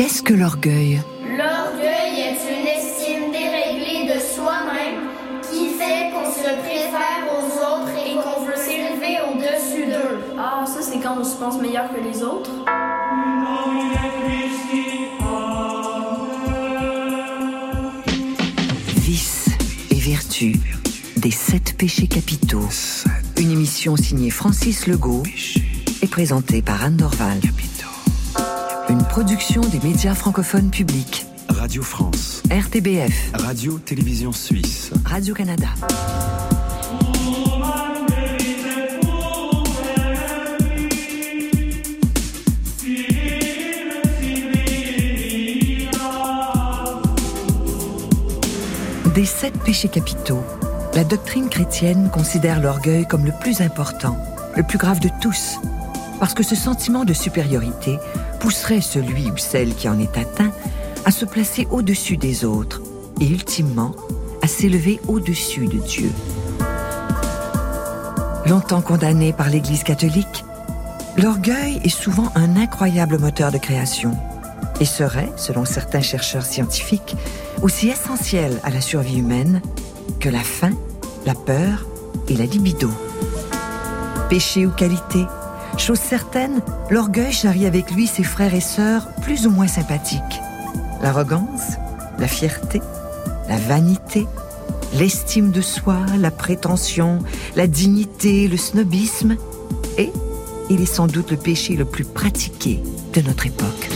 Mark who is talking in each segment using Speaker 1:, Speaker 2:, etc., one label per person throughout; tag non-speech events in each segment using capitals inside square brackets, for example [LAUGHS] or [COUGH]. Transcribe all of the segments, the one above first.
Speaker 1: Qu'est-ce que l'orgueil?
Speaker 2: L'orgueil est une estime déréglée de soi-même qui fait qu'on se préfère aux autres et qu'on veut s'élever au-dessus d'eux.
Speaker 3: Ah, ça c'est quand on se pense meilleur que les autres.
Speaker 1: Vice et vertu des sept péchés capitaux. Une émission signée Francis Legault et présentée par Anne Dorval. Une production des médias francophones publics.
Speaker 4: Radio France,
Speaker 1: RTBF,
Speaker 4: Radio-Télévision Suisse.
Speaker 1: Radio-Canada. Des sept péchés capitaux, la doctrine chrétienne considère l'orgueil comme le plus important, le plus grave de tous, parce que ce sentiment de supériorité pousserait celui ou celle qui en est atteint à se placer au-dessus des autres et ultimement à s'élever au-dessus de Dieu. Longtemps condamné par l'Église catholique, l'orgueil est souvent un incroyable moteur de création et serait, selon certains chercheurs scientifiques, aussi essentiel à la survie humaine que la faim, la peur et la libido. Péché ou qualité, chose certaine, l'orgueil charrie avec lui ses frères et sœurs plus ou moins sympathiques. L'arrogance, la fierté, la vanité, l'estime de soi, la prétention, la dignité, le snobisme, et il est sans doute le péché le plus pratiqué de notre époque.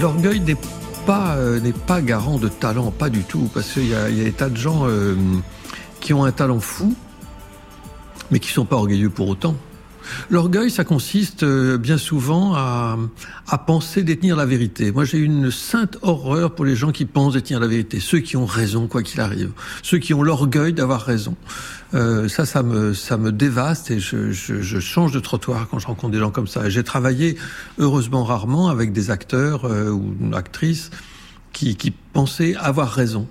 Speaker 5: L'orgueil n'est pas, euh, pas garant de talent, pas du tout, parce qu'il y y a des tas de gens euh, qui ont un talent fou, mais qui sont pas orgueilleux pour autant. L'orgueil, ça consiste euh, bien souvent à, à penser détenir la vérité. Moi, j'ai une sainte horreur pour les gens qui pensent détenir la vérité, ceux qui ont raison quoi qu'il arrive, ceux qui ont l'orgueil d'avoir raison. Euh, ça, ça me, ça me dévaste et je, je, je change de trottoir quand je rencontre des gens comme ça. J'ai travaillé, heureusement rarement, avec des acteurs euh, ou actrices qui, qui pensaient avoir raison.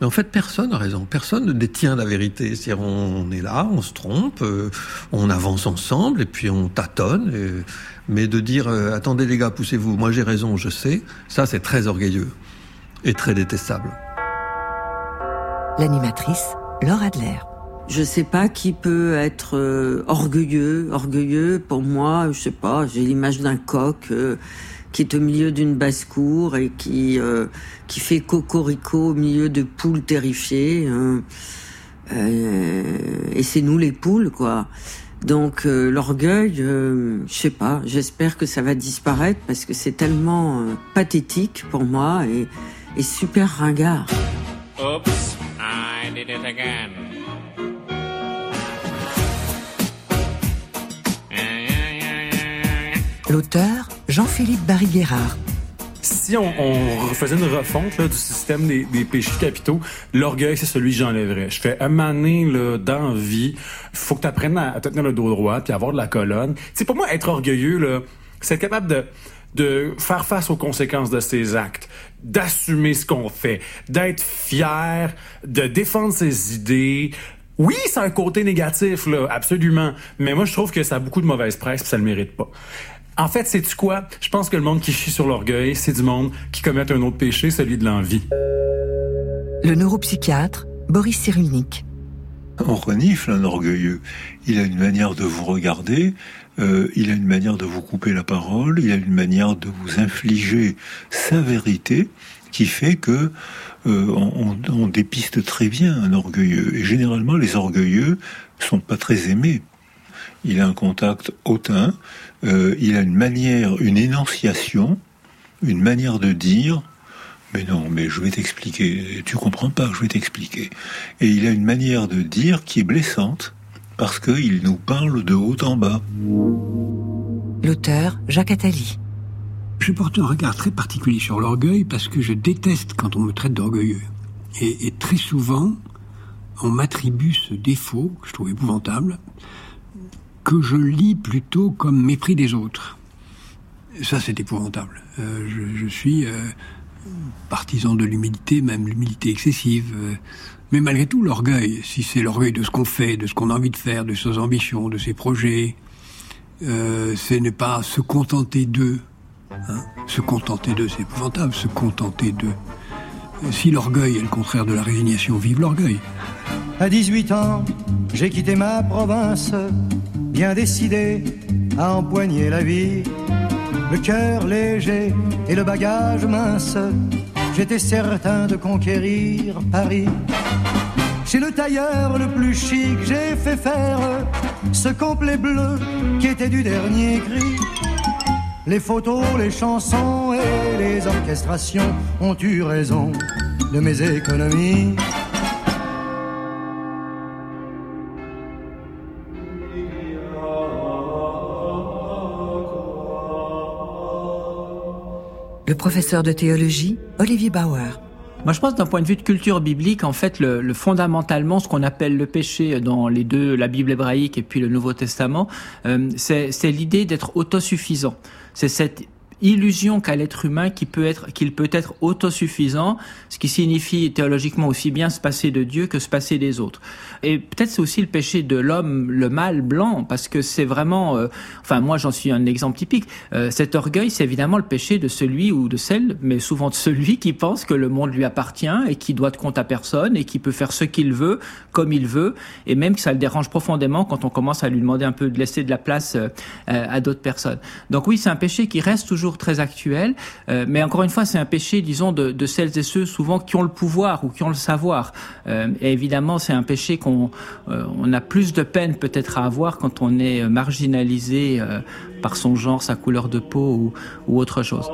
Speaker 5: Mais en fait, personne n'a raison. Personne ne détient la vérité. C'est-à-dire, on est là, on se trompe, euh, on avance ensemble et puis on tâtonne. et- mais de dire, euh, attendez les gars, poussez-vous, moi j'ai raison, je sais, ça c'est très orgueilleux et très détestable.
Speaker 1: L'animatrice, Laure Adler.
Speaker 6: Je sais pas qui peut être euh, orgueilleux. Orgueilleux, pour moi, je sais pas, j'ai l'image d'un coq euh, qui est au milieu d'une basse-cour et qui, euh, qui fait cocorico au milieu de poules terrifiées. hein. Euh, et c'est nous les poules, quoi. Donc euh, l'orgueil, euh, je sais pas, j'espère que ça va disparaître parce que c'est tellement euh, pathétique pour moi et, et super ringard.
Speaker 7: Oops, I did it again.
Speaker 1: L'auteur, Jean-Philippe Barry-Guerrard.
Speaker 8: Si on, faisait une refonte là, du système des, des péchés capitaux, l'orgueil, c'est celui que j'enlèverais. Je fais mané là, dans vie, faut que tu apprennes à, à te tenir le dos droit puis avoir de la colonne. C'est pour moi être orgueilleux, c'est être capable de de faire face aux conséquences de ses actes, d'assumer ce qu'on fait, d'être fier, de défendre ses idées. Oui, c'est un côté négatif, là, absolument. Mais moi, je trouve que ça a beaucoup de mauvaise presse puis ça le mérite pas. En fait, c'est tu quoi? Je pense que le monde qui chie sur l'orgueil, c'est du monde qui commet un autre péché, celui de l'envie.
Speaker 1: Le neuropsychiatre, Boris Cyrulnik.
Speaker 9: On renifle un orgueilleux. Il a une manière de vous regarder, euh, il a une manière de vous couper la parole, il a une manière de vous infliger sa vérité qui fait que euh, on, on dépiste très bien un orgueilleux. Et généralement, les orgueilleux sont pas très aimés. Il a un contact hautain, euh, il a une manière, une énonciation, une manière de dire mais non, mais je vais t'expliquer. Tu comprends pas, je vais t'expliquer. Et il a une manière de dire qui est blessante parce qu'il nous parle de haut en bas.
Speaker 1: L'auteur, Jacques Attali.
Speaker 10: Je porte un regard très particulier sur l'orgueil parce que je déteste quand on me traite d'orgueilleux. Et, et très souvent, on m'attribue ce défaut, que je trouve épouvantable, que je lis plutôt comme mépris des autres. Ça, c'est épouvantable. Euh, je, suis euh, partisan de l'humilité, même l'humilité excessive. Euh, mais malgré tout, l'orgueil, si c'est l'orgueil de ce qu'on fait, de ce qu'on a envie de faire, de ses ambitions, de ses projets, euh, ce n'est pas se contenter d'eux. Hein. Se contenter d'eux, c'est épouvantable, se contenter d'eux. Si l'orgueil est le contraire de la résignation, vive l'orgueil.
Speaker 11: À 18 ans, j'ai quitté ma province, bien décidé à empoigner la vie. Le cœur léger et le bagage mince, j'étais certain de conquérir Paris. Chez le tailleur le plus chic, j'ai fait faire ce complet bleu qui était du dernier cri. Les photos, les chansons et les orchestrations ont eu raison de mes économies.
Speaker 1: Le professeur de théologie, Olivier Bauer.
Speaker 12: Moi, je pense d'un point de vue de culture biblique, en fait, le, le fondamentalement, ce qu'on appelle le péché dans les deux, la Bible hébraïque et puis le Nouveau Testament, euh, c'est l'idée d'être autosuffisant. C'est cette illusion qu'a l'être humain qui peut être, qu'il peut être autosuffisant, ce qui signifie théologiquement aussi bien se passer de Dieu que se passer des autres. Et peut-être c'est aussi le péché de l'homme, le mal blanc, parce que c'est vraiment, euh, enfin moi j'en suis un exemple typique. Euh, cet orgueil, c'est évidemment le péché de celui ou de celle, mais souvent de celui qui pense que le monde lui appartient et qui doit de compte à personne et qui peut faire ce qu'il veut, comme il veut, et même que ça le dérange profondément quand on commence à lui demander un peu de laisser de la place euh, à d'autres personnes. Donc oui, c'est un péché qui reste toujours très actuel, euh, mais encore une fois, c'est un péché, disons, de, celles et ceux souvent qui ont le pouvoir ou qui ont le savoir. Euh, et évidemment, c'est un péché qu'on euh, a plus de peine peut-être à avoir quand on est marginalisé par son genre, sa couleur de peau ou, ou autre chose.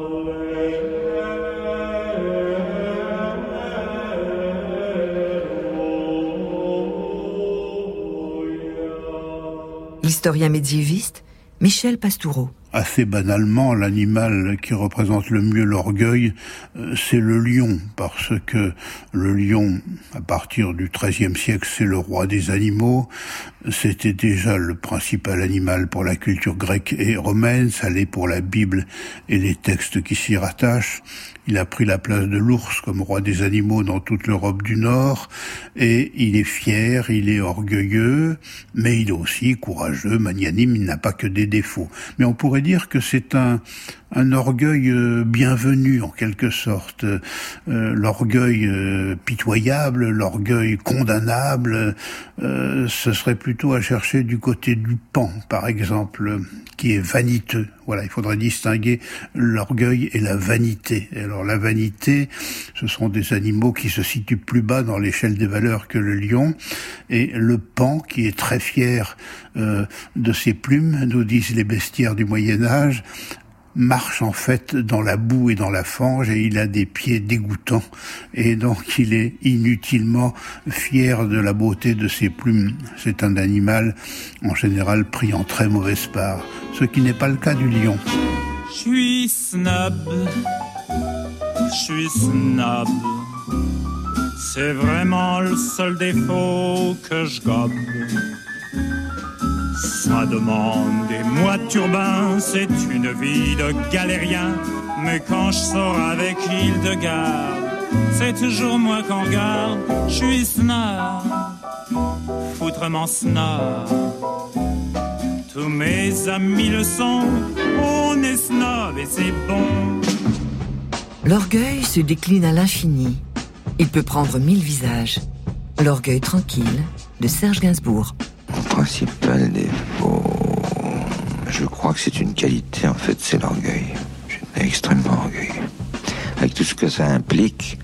Speaker 1: L'historien médiéviste Michel Pastoureau
Speaker 13: assez banalement, l'animal qui représente le mieux l'orgueil, euh, c'est le lion, parce que le lion, à partir du XIIIe siècle, c'est le roi des animaux. C'était déjà le principal animal pour la culture grecque et romaine, ça l'est pour la Bible et les textes qui s'y rattachent. Il a pris la place de l'ours comme roi des animaux dans toute l'Europe du Nord, et il est fier, il est orgueilleux, mais il est aussi courageux, magnanime, il n'a pas que des défauts. Mais on pourrait dire que c'est un, un orgueil euh, bienvenu en quelque sorte, euh, l'orgueil euh, pitoyable, l'orgueil condamnable, ce serait plutôt à chercher du côté du pan, par exemple, qui est vaniteux. Voilà, il faudrait distinguer l'orgueil et la vanité. alors la vanité, ce sont des animaux qui se situent plus bas dans l'échelle des valeurs que le lion, et le pan qui est très fier de ses plumes, nous disent les bestiaires du Moyen Âge, marche en fait dans la boue et dans la fange et il a des pieds dégoûtants et donc il est inutilement fier de la beauté de ses plumes. C'est un animal en général pris en très mauvaise part, ce qui n'est pas le cas du lion.
Speaker 14: Je suis snob, je snob. C'est vraiment le seul défaut que je. Ça demande mois de turbin, c'est une vie de galérien. Mais quand je sors avec Hildegarde, c'est toujours moi qu'on regarde. Je suis snob, foutrement snob. Tous mes amis le sont, on est snob et c'est bon.
Speaker 1: L'orgueil se décline à l'infini. Il peut prendre mille visages. L'orgueil tranquille de Serge Gainsbourg
Speaker 15: principal défaut, je crois que c'est une qualité en fait, c'est l'orgueil. Je suis extrêmement orgueilleux. Avec tout ce que ça implique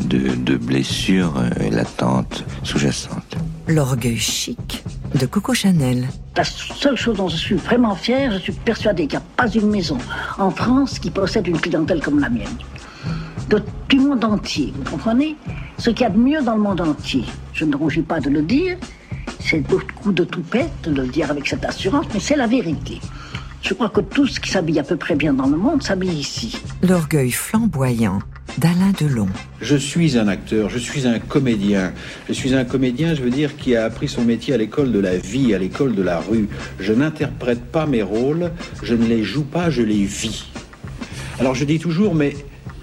Speaker 15: de, de blessures euh, latentes, sous-jacentes.
Speaker 1: L'orgueil chic de Coco Chanel.
Speaker 16: La seule chose dont je suis vraiment fière, je suis persuadée qu'il n'y a pas une maison en France qui possède une clientèle comme la mienne. De, du monde entier, vous comprenez? Ce qu'il y a de mieux dans le monde entier. Je ne rougis pas de le dire, c'est beaucoup de toupette de le dire avec cette assurance, mais c'est la vérité. Je crois que tout ce qui s'habille à peu près bien dans le monde s'habille ici.
Speaker 1: L'orgueil flamboyant d'Alain Delon.
Speaker 17: Je suis un acteur, je suis un comédien. Je suis un comédien, je veux dire, qui a appris son métier à l'école de la vie, à l'école de la rue. Je n'interprète pas mes rôles, je ne les joue pas, je les vis. Alors je dis toujours, mais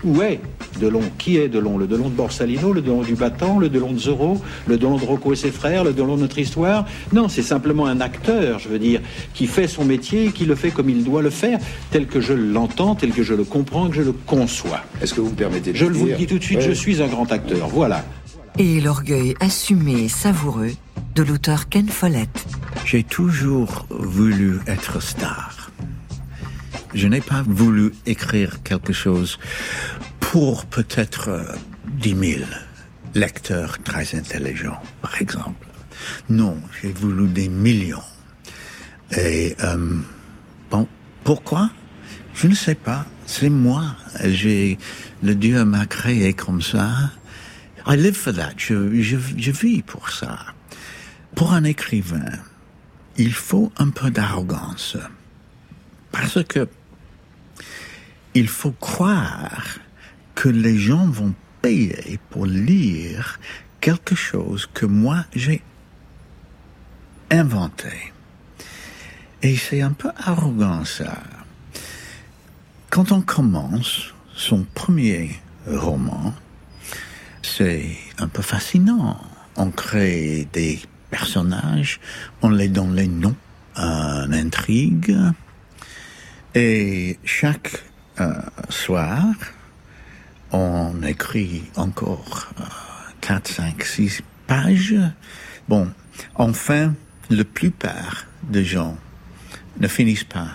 Speaker 17: où est Delon Qui est Delon Le Delon de Borsalino, le Delon du Battant, le Delon de Zorro, le Delon de Rocco et ses frères, le Delon de notre histoire? Non, c'est simplement un acteur, je veux dire, qui fait son métier, qui le fait comme il doit le faire, tel que je l'entends, tel que je le comprends, que je le conçois.
Speaker 18: Est-ce que vous me permettez de
Speaker 17: Je
Speaker 18: le
Speaker 17: vous le
Speaker 18: dire
Speaker 17: dis tout de suite,
Speaker 18: Ouais.
Speaker 17: je suis un grand acteur, voilà.
Speaker 1: Et l'orgueil assumé et savoureux de l'auteur Ken Follett.
Speaker 19: J'ai toujours voulu être star. Je n'ai pas voulu écrire quelque chose pour peut-être euh, 10 000 lecteurs très intelligents, par exemple. Non, j'ai voulu des millions. Et euh, bon, pourquoi? Je ne sais pas. C'est moi. J'ai le Dieu m'a créé comme ça. I live for that. Je vis pour ça. Pour un écrivain, il faut un peu d'arrogance. Parce que il faut croire que les gens vont payer pour lire quelque chose que moi j'ai inventé. Et c'est un peu arrogant ça. Quand on commence son premier roman, c'est un peu fascinant. On crée des personnages, on les donne les noms, une intrigue, et chaque soir, on écrit encore euh, 4, 5, 6 pages. Bon, enfin, la plupart des gens ne finissent pas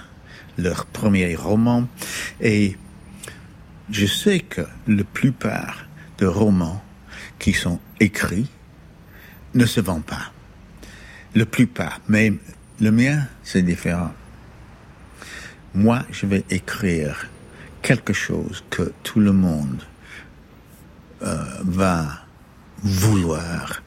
Speaker 19: leur premier roman et je sais que la plupart des romans qui sont écrits ne se vendent pas. La plupart, mais le mien, c'est différent. Moi, je vais écrire quelque chose que tout le monde euh, va vouloir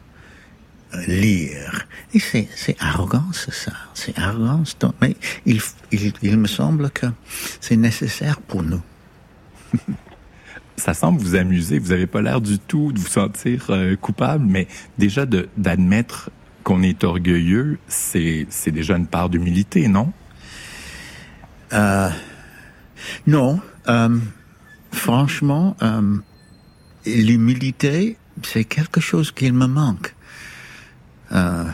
Speaker 19: lire. Et c'est, c'est arrogance, ça. C'est arrogance. Donc, mais il, il, il me semble que c'est nécessaire pour nous. [LAUGHS]
Speaker 20: ça semble vous amuser. Vous n'avez pas l'air du tout de vous sentir euh, coupable, mais déjà de, d'admettre qu'on est orgueilleux, c'est, c'est déjà une part d'humilité, non?
Speaker 19: Euh, non, euh, franchement, euh, l'humilité, c'est quelque chose qui me manque. Euh,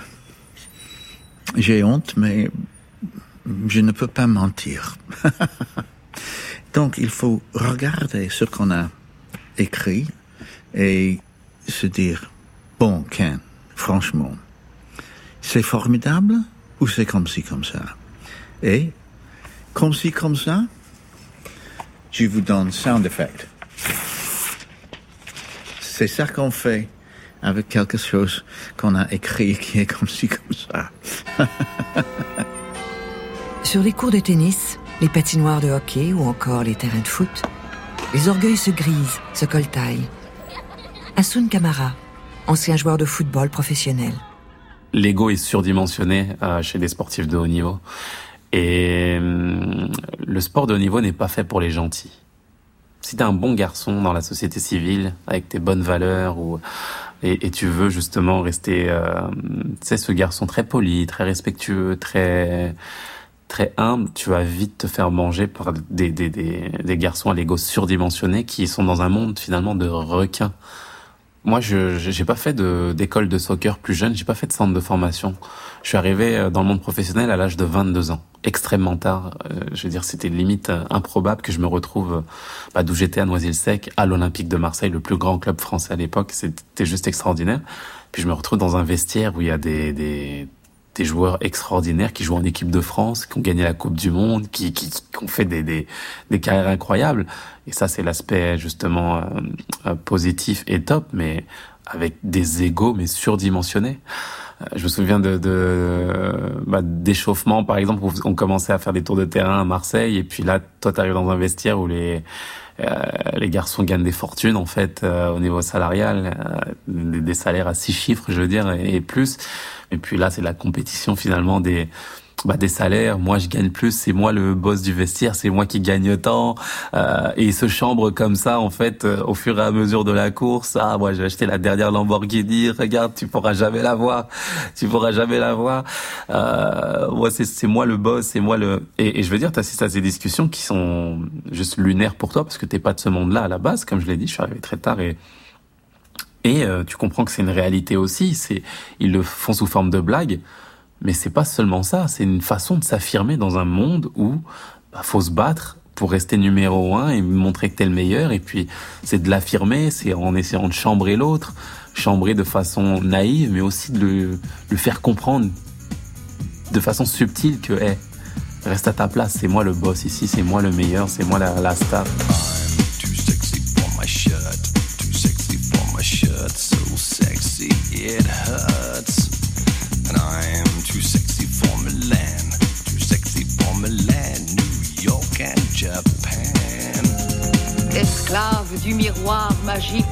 Speaker 19: j'ai honte, mais je ne peux pas mentir. [LAUGHS] Donc, il faut regarder ce qu'on a écrit et se dire, bon, Ken, franchement, c'est formidable ou c'est comme ci, comme ça? Et comme ci, comme ça, je vous donne sound effect. C'est ça qu'on fait avec quelque chose qu'on a écrit qui est comme ci, comme ça. [LAUGHS]
Speaker 1: Sur les cours de tennis, les patinoires de hockey ou encore les terrains de foot, les orgueils se grisent, se coltaillent. Asun Kamara, ancien joueur de football professionnel.
Speaker 21: L'ego est surdimensionné euh, chez les sportifs de haut niveau. Et hum, le sport de haut niveau n'est pas fait pour les gentils. Si t'es un bon garçon dans la société civile, avec tes bonnes valeurs, ou, et, tu veux justement rester, euh, tu sais, ce garçon très poli, très respectueux, très très humble, tu vas vite te faire manger par des, des, des, des garçons à l'ego surdimensionné qui sont dans un monde finalement de requins. Moi, je j'ai pas fait d'école de soccer plus jeune, j'ai pas fait de centre de formation. Je suis arrivé euh, dans le monde professionnel à l'âge de 22 ans, extrêmement tard. Euh, je veux dire, c'était limite euh, improbable que je me retrouve bah, d'où j'étais à Noisy-le-Sec, à l'Olympique de Marseille, le plus grand club français à l'époque. C'était juste extraordinaire. Puis je me retrouve dans un vestiaire où il y a des des des joueurs extraordinaires qui jouent en équipe de France, qui ont gagné la Coupe du Monde, qui, qui, qui ont fait des, des, des carrières incroyables. Et ça, c'est l'aspect justement euh, euh, positif et top, mais avec des égaux mais surdimensionnés. Euh, Je me souviens de, de bah, d'échauffement, par exemple, où on commençait à faire des tours de terrain à Marseille, et puis là, toi, t'arrives dans un vestiaire où les les garçons gagnent des fortunes en fait euh, au niveau salarial, euh, des, des salaires à six chiffres, je veux dire, et, et plus. Et puis là, c'est la compétition finalement des bah, des salaires, moi je gagne plus, c'est moi le boss du vestiaire, c'est moi qui gagne tant, euh, et se chambre comme ça en fait euh, au fur et à mesure de la course. Ah moi j'ai acheté la dernière Lamborghini, regarde tu pourras jamais la voir, tu pourras jamais la voir. Euh, moi c'est moi le boss, c'est moi le et, et je veux dire t'assistes à ces discussions qui sont juste lunaires pour toi parce que t'es pas de ce monde-là à la base, comme je l'ai dit, je suis arrivé très tard et et euh, tu comprends que c'est une réalité aussi. C'est ils le font sous forme de blague. Mais c'est pas seulement ça, c'est une façon de s'affirmer dans un monde où bah, faut se battre pour rester numéro un et montrer que t'es le meilleur. Et puis c'est de l'affirmer, c'est en essayant de chambrer l'autre, chambrer de façon naïve, mais aussi de le, le faire comprendre de façon subtile que hey, reste à ta place, c'est moi le boss ici, c'est moi le meilleur, c'est moi la, la star.
Speaker 18: And too sexy for Milan, too sexy for Milan, New York and Japan.
Speaker 22: Esclave du miroir magique,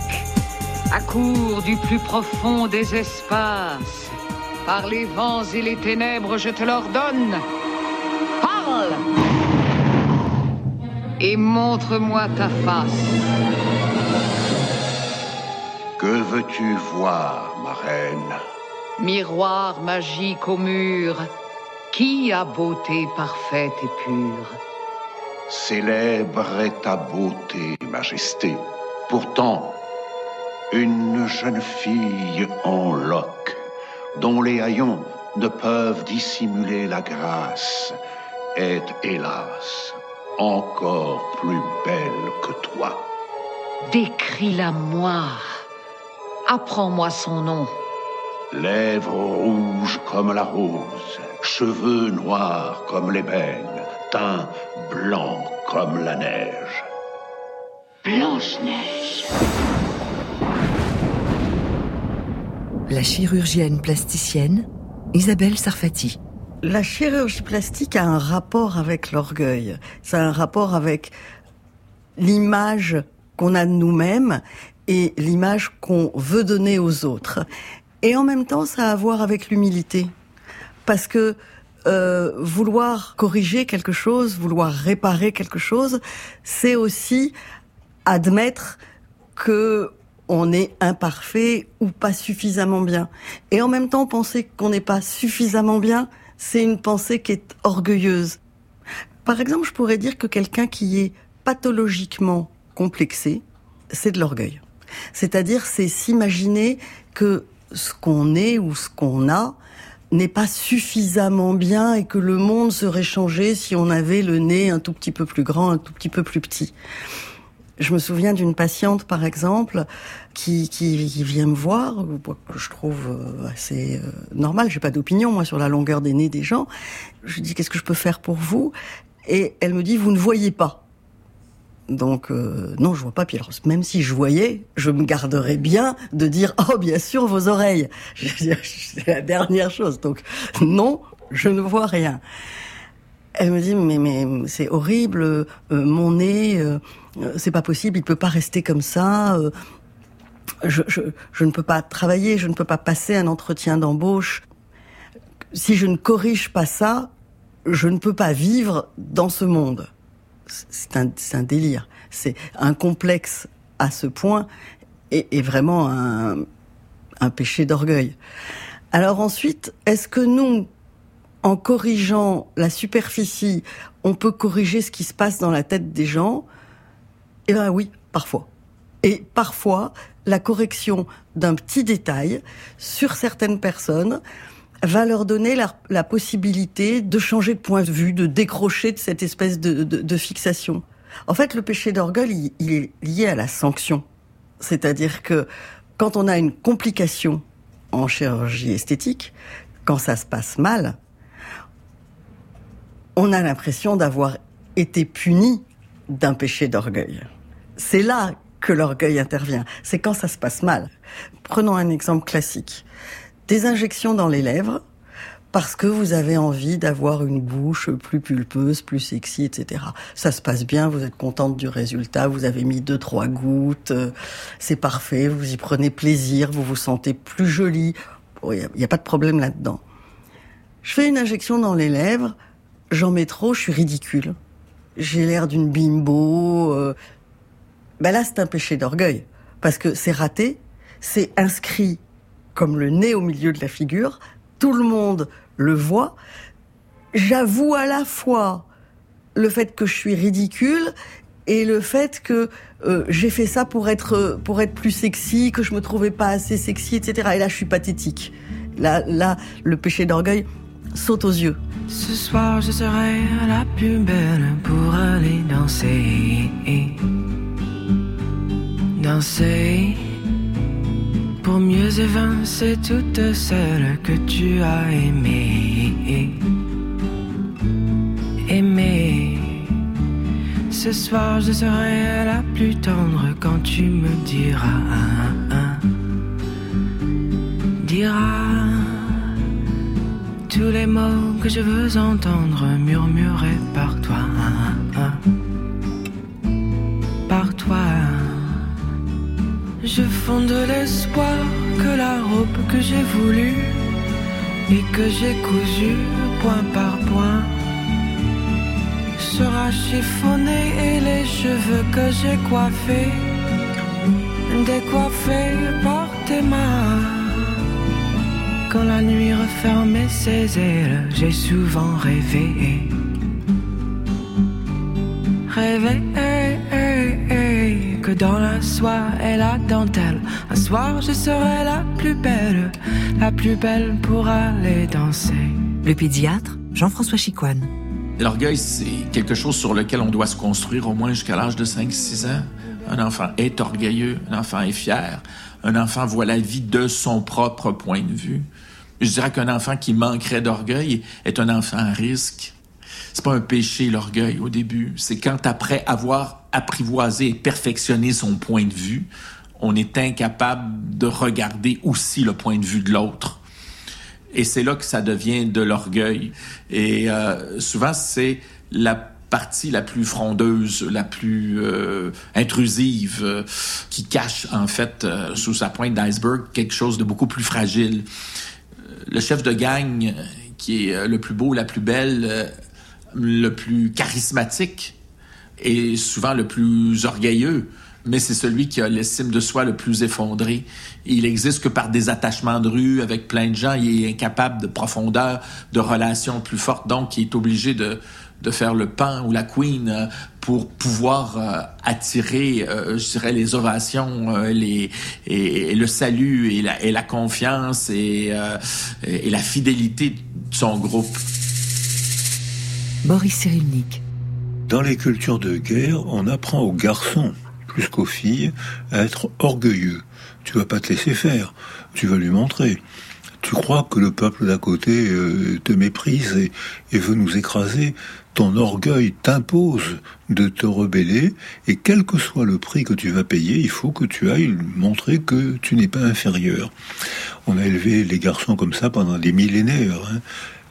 Speaker 22: accours du plus profond des espaces, par les vents et les ténèbres, je te l'ordonne. Parle Et montre-moi ta face.
Speaker 23: Que veux-tu voir, ma reine?
Speaker 22: Miroir magique au mur, qui a beauté parfaite et pure?
Speaker 23: Célèbre est ta beauté, majesté. Pourtant, une jeune fille en loques, dont les haillons ne peuvent dissimuler la grâce, est, hélas, encore plus belle que toi.
Speaker 22: Décris-la moi. Apprends-moi son nom.
Speaker 23: Lèvres rouges comme la rose, cheveux noirs comme l'ébène, teint blanc comme la neige.
Speaker 22: Blanche-Neige.
Speaker 1: La chirurgienne plasticienne Isabelle Sarfati.
Speaker 24: La chirurgie plastique a un rapport avec l'orgueil. Ça a un rapport avec l'image qu'on a de nous-mêmes et l'image qu'on veut donner aux autres. Et en même temps, ça a à voir avec l'humilité. Parce que euh, vouloir corriger quelque chose, vouloir réparer quelque chose, c'est aussi admettre que on est imparfait ou pas suffisamment bien. Et en même temps, penser qu'on n'est pas suffisamment bien, c'est une pensée qui est orgueilleuse. Par exemple, je pourrais dire que quelqu'un qui est pathologiquement complexé, c'est de l'orgueil. C'est-à-dire, c'est s'imaginer que ce qu'on est ou ce qu'on a n'est pas suffisamment bien et que le monde serait changé si on avait le nez un tout petit peu plus grand, un tout petit peu plus petit. Je me souviens d'une patiente, par exemple, qui, qui, vient me voir, que je trouve euh, assez euh, normal. J'ai pas d'opinion moi sur la longueur des nez des gens. Je lui dis qu'est-ce que je peux faire pour vous? Et elle me dit vous ne voyez pas. Donc euh, non, je vois pas. Puis même si je voyais, je me garderais bien de dire oh bien sûr vos oreilles. [LAUGHS] C'est la dernière chose. Donc non, je ne vois rien. Elle me dit mais mais c'est horrible, euh, mon nez, euh, c'est pas possible, il peut pas rester comme ça. Euh, je, je, je ne peux pas travailler, je ne peux pas passer un entretien d'embauche. Si je ne corrige pas ça, je ne peux pas vivre dans ce monde. C'est un, délire. C'est un complexe à ce point et, et vraiment un, un péché d'orgueil. Alors ensuite, est-ce que nous, en corrigeant la superficie, on peut corriger ce qui se passe dans la tête des gens? Eh bien oui, parfois. Et parfois, la correction d'un petit détail sur certaines personnes va leur donner la, possibilité de changer de point de vue, de décrocher de cette espèce de, fixation. En fait, le péché d'orgueil, il, il est lié à la sanction. C'est-à-dire que quand on a une complication en chirurgie esthétique, quand ça se passe mal, on a l'impression d'avoir été puni d'un péché d'orgueil. C'est là que l'orgueil intervient. C'est quand ça se passe mal. Prenons un exemple classique. Des injections dans les lèvres parce que vous avez envie d'avoir une bouche plus pulpeuse, plus sexy, etc. Ça se passe bien, vous êtes contente du résultat, vous avez mis deux, trois gouttes, c'est parfait, vous y prenez plaisir, vous vous sentez plus jolie. Il n'y a, a, pas de problème là-dedans. Je fais une injection dans les lèvres, j'en mets trop, je suis ridicule. J'ai l'air d'une bimbo. Euh... Ben là, c'est un péché d'orgueil. Parce que c'est raté, c'est inscrit comme le nez au milieu de la figure, tout le monde le voit. J'avoue à la fois le fait que je suis ridicule et le fait que euh, j'ai fait ça pour être pour être plus sexy, que je me trouvais pas assez sexy, etc. Et là, je suis pathétique. Là, là, le péché d'orgueil saute aux yeux.
Speaker 25: Ce soir, je serai la plus belle pour aller danser. Danser pour mieux évincer toutes celles que tu as aimées. Aimées. Ce soir, je serai la plus tendre quand tu me diras. Diras tous les mots que je veux entendre toi. Par Je fonde l'espoir que la robe que j'ai voulu et que j'ai cousue point par point sera chiffonnée et les cheveux que j'ai coiffés décoiffés par tes mains. Quand la nuit refermait ses ailes, j'ai souvent rêvé. Rêvé que dans la soie et la dentelle, un soir je serai la plus belle, la plus belle pour aller danser.
Speaker 1: Le pédiatre, Jean-François Chicoine.
Speaker 26: L'orgueil, c'est quelque chose sur lequel on doit se construire au moins jusqu'à l'âge de 5-6 ans. Un enfant est orgueilleux, un enfant est fier, un enfant voit la vie de son propre point de vue. Je dirais qu'un enfant qui manquerait d'orgueil est un enfant à risque. C'est pas un péché, l'orgueil, au début. C'est quand, après avoir apprivoisé et perfectionné son point de vue, on est incapable de regarder aussi le point de vue de l'autre. Et c'est là que ça devient de l'orgueil. Et euh, souvent, c'est la partie la plus frondeuse, la plus euh, intrusive, euh, qui cache en fait euh, sous sa pointe d'iceberg quelque chose de beaucoup plus fragile. Euh, Le chef de gang, qui est euh, le plus beau, la plus belle, euh, le plus charismatique et souvent le plus orgueilleux, mais c'est celui qui a l'estime de soi le plus effondré. Il existe que par des attachements de rue avec plein de gens. Il est incapable de profondeur, de relations plus fortes, donc il est obligé de, de faire le pan ou la queen euh, pour pouvoir euh, attirer, euh, je dirais, les ovations, les, et, le salut et la, et la confiance et et la fidélité de son groupe.
Speaker 1: Boris Cyrulnik.
Speaker 9: Dans les cultures de guerre, on apprend aux garçons, plus qu'aux filles, à être orgueilleux. Tu vas pas te laisser faire, tu vas lui montrer. Tu crois que le peuple d'à côté euh, te méprise et, veut nous écraser. Ton orgueil t'impose de te rebeller et quel que soit le prix que tu vas payer, il faut que tu ailles montrer que tu n'es pas inférieur. On a élevé les garçons comme ça pendant des millénaires. hein.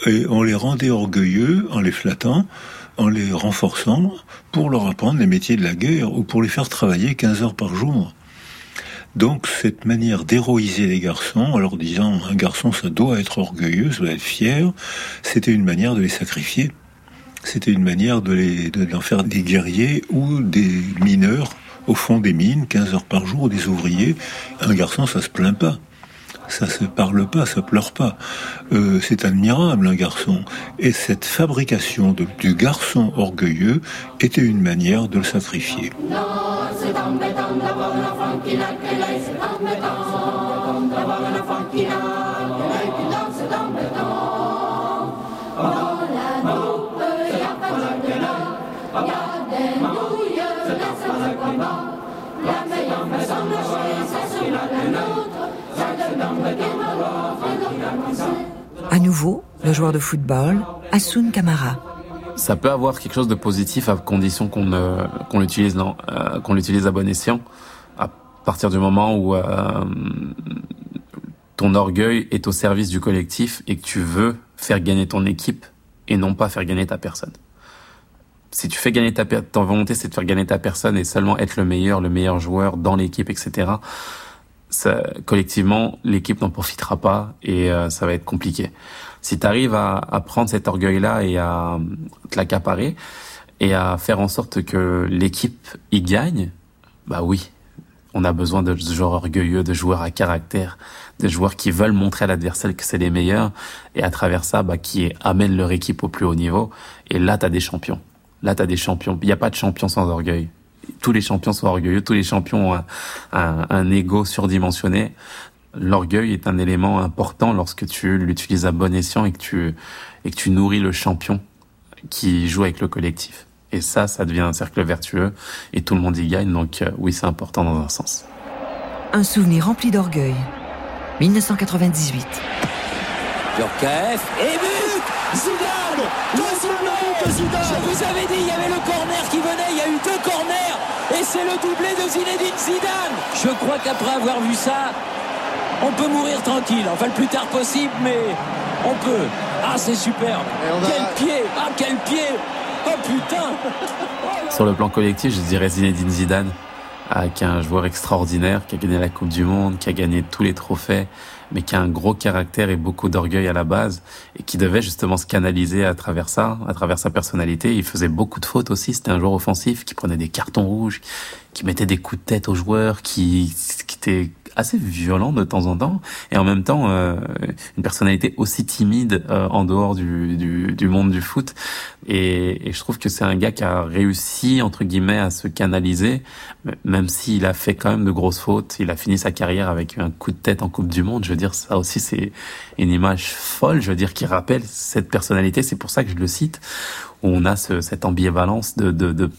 Speaker 9: Et on les rendait orgueilleux en les flattant, en les renforçant, pour leur apprendre les métiers de la guerre ou pour les faire travailler 15 heures par jour. Donc cette manière d'héroïser les garçons, en leur disant un garçon ça doit être orgueilleux, ça doit être fier, c'était une manière de les sacrifier. C'était une manière de les de- d'en faire des guerriers ou des mineurs au fond des mines, 15 heures par jour, des ouvriers. Un garçon, ça se plaint pas. Ça se parle pas, ça pleure pas. Euh, c'est admirable, un garçon. Et cette fabrication du garçon orgueilleux était une manière de le sacrifier.
Speaker 27: Non,
Speaker 1: À nouveau, le joueur de football, Hassoun Kamara.
Speaker 21: Ça peut avoir quelque chose de positif à condition qu'on euh, l'utilise euh, qu'on l'utilise à bon escient. À partir du moment où euh, ton orgueil est au service du collectif et que tu veux faire gagner ton équipe et non pas faire gagner ta personne. Si tu fais gagner ta ton volonté, c'est de faire gagner ta personne et seulement être le meilleur, le meilleur joueur dans l'équipe, etc. Ça, collectivement, l'équipe n'en profitera pas et euh, ça va être compliqué. Si tu arrives à, à, prendre cet orgueil-là et à te l'accaparer et à faire en sorte que l'équipe y gagne, bah oui, on a besoin de joueurs orgueilleux, de joueurs à caractère, de joueurs qui veulent montrer à l'adversaire que c'est les meilleurs et à travers ça, bah, qui amènent leur équipe au plus haut niveau. Et là, tu des champions. Là, tu as des champions. Il n'y a pas de champion sans orgueil. Tous les champions sont orgueilleux, tous les champions ont un, un, un ego surdimensionné. L'orgueil est un élément important lorsque tu l'utilises à bon escient et que tu, et que tu nourris le champion qui joue avec le collectif. Et ça, ça devient un cercle vertueux et tout le monde y gagne. Donc euh, oui, c'est important dans un sens.
Speaker 1: Un souvenir rempli d'orgueil. 1998.
Speaker 28: Djorkaeff et but Zidane Deuxième but de Zidane. Je vous avais dit, il y avait le corner qui venait, il y a eu deux corners et c'est le doublé de Zinedine Zidane. Je crois qu'après avoir vu ça, on peut mourir tranquille. Enfin, le plus tard possible, mais on peut. Ah, c'est superbe. Quel pied. Ah, quel pied. Oh putain.
Speaker 21: Sur le plan collectif, je dirais Zinedine Zidane, qui est un joueur extraordinaire, qui a gagné la Coupe du Monde, qui a gagné tous les trophées, mais qui a un gros caractère et beaucoup d'orgueil à la base, et qui devait justement se canaliser à travers ça, à travers sa personnalité. Il faisait beaucoup de fautes aussi. C'était un joueur offensif qui prenait des cartons rouges, qui mettait des coups de tête aux joueurs, qui, qui était assez violent de temps en temps et en même temps euh, une personnalité aussi timide euh, en dehors du, du, du, monde du foot. Et, et je trouve que c'est un gars qui a réussi entre guillemets à se canaliser même s'il a fait quand même de grosses fautes il a fini sa carrière avec un coup de tête en Coupe du Monde. Je veux dire ça aussi c'est une image folle je veux dire qui rappelle cette personnalité. C'est pour ça que je le cite où on a ce, cette ambivalence de, de, de,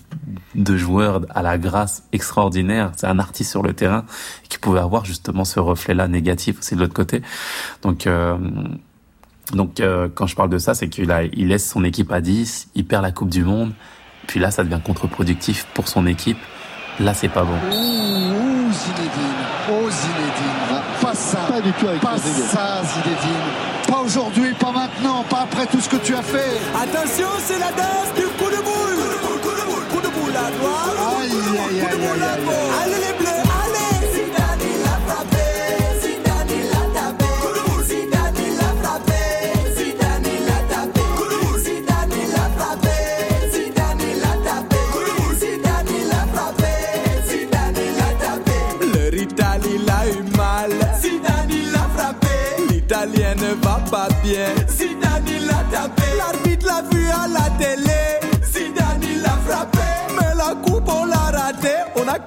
Speaker 21: de, joueurs à la grâce extraordinaire. C'est un artiste sur le terrain qui pouvait avoir justement ce reflet-là négatif aussi de l'autre côté. Donc, euh, donc euh, quand je parle de ça, c'est qu'il a, il laisse son équipe à 10, il perd la Coupe du Monde, puis là, ça devient contre-productif pour son équipe. Là, c'est pas bon.
Speaker 29: Ouh, ouh Zinedine. Oh, Zinedine. Pas ça.
Speaker 30: Pas du tout avec
Speaker 29: Pas ça, Zinedine. Pas aujourd'hui, après tout ce que tu as fait.
Speaker 28: Attention, c'est la danse du coup de boule. Coup de boule, coup de boule, coup de boule à droite.
Speaker 29: Aïe, aïe, aïe,
Speaker 28: coup de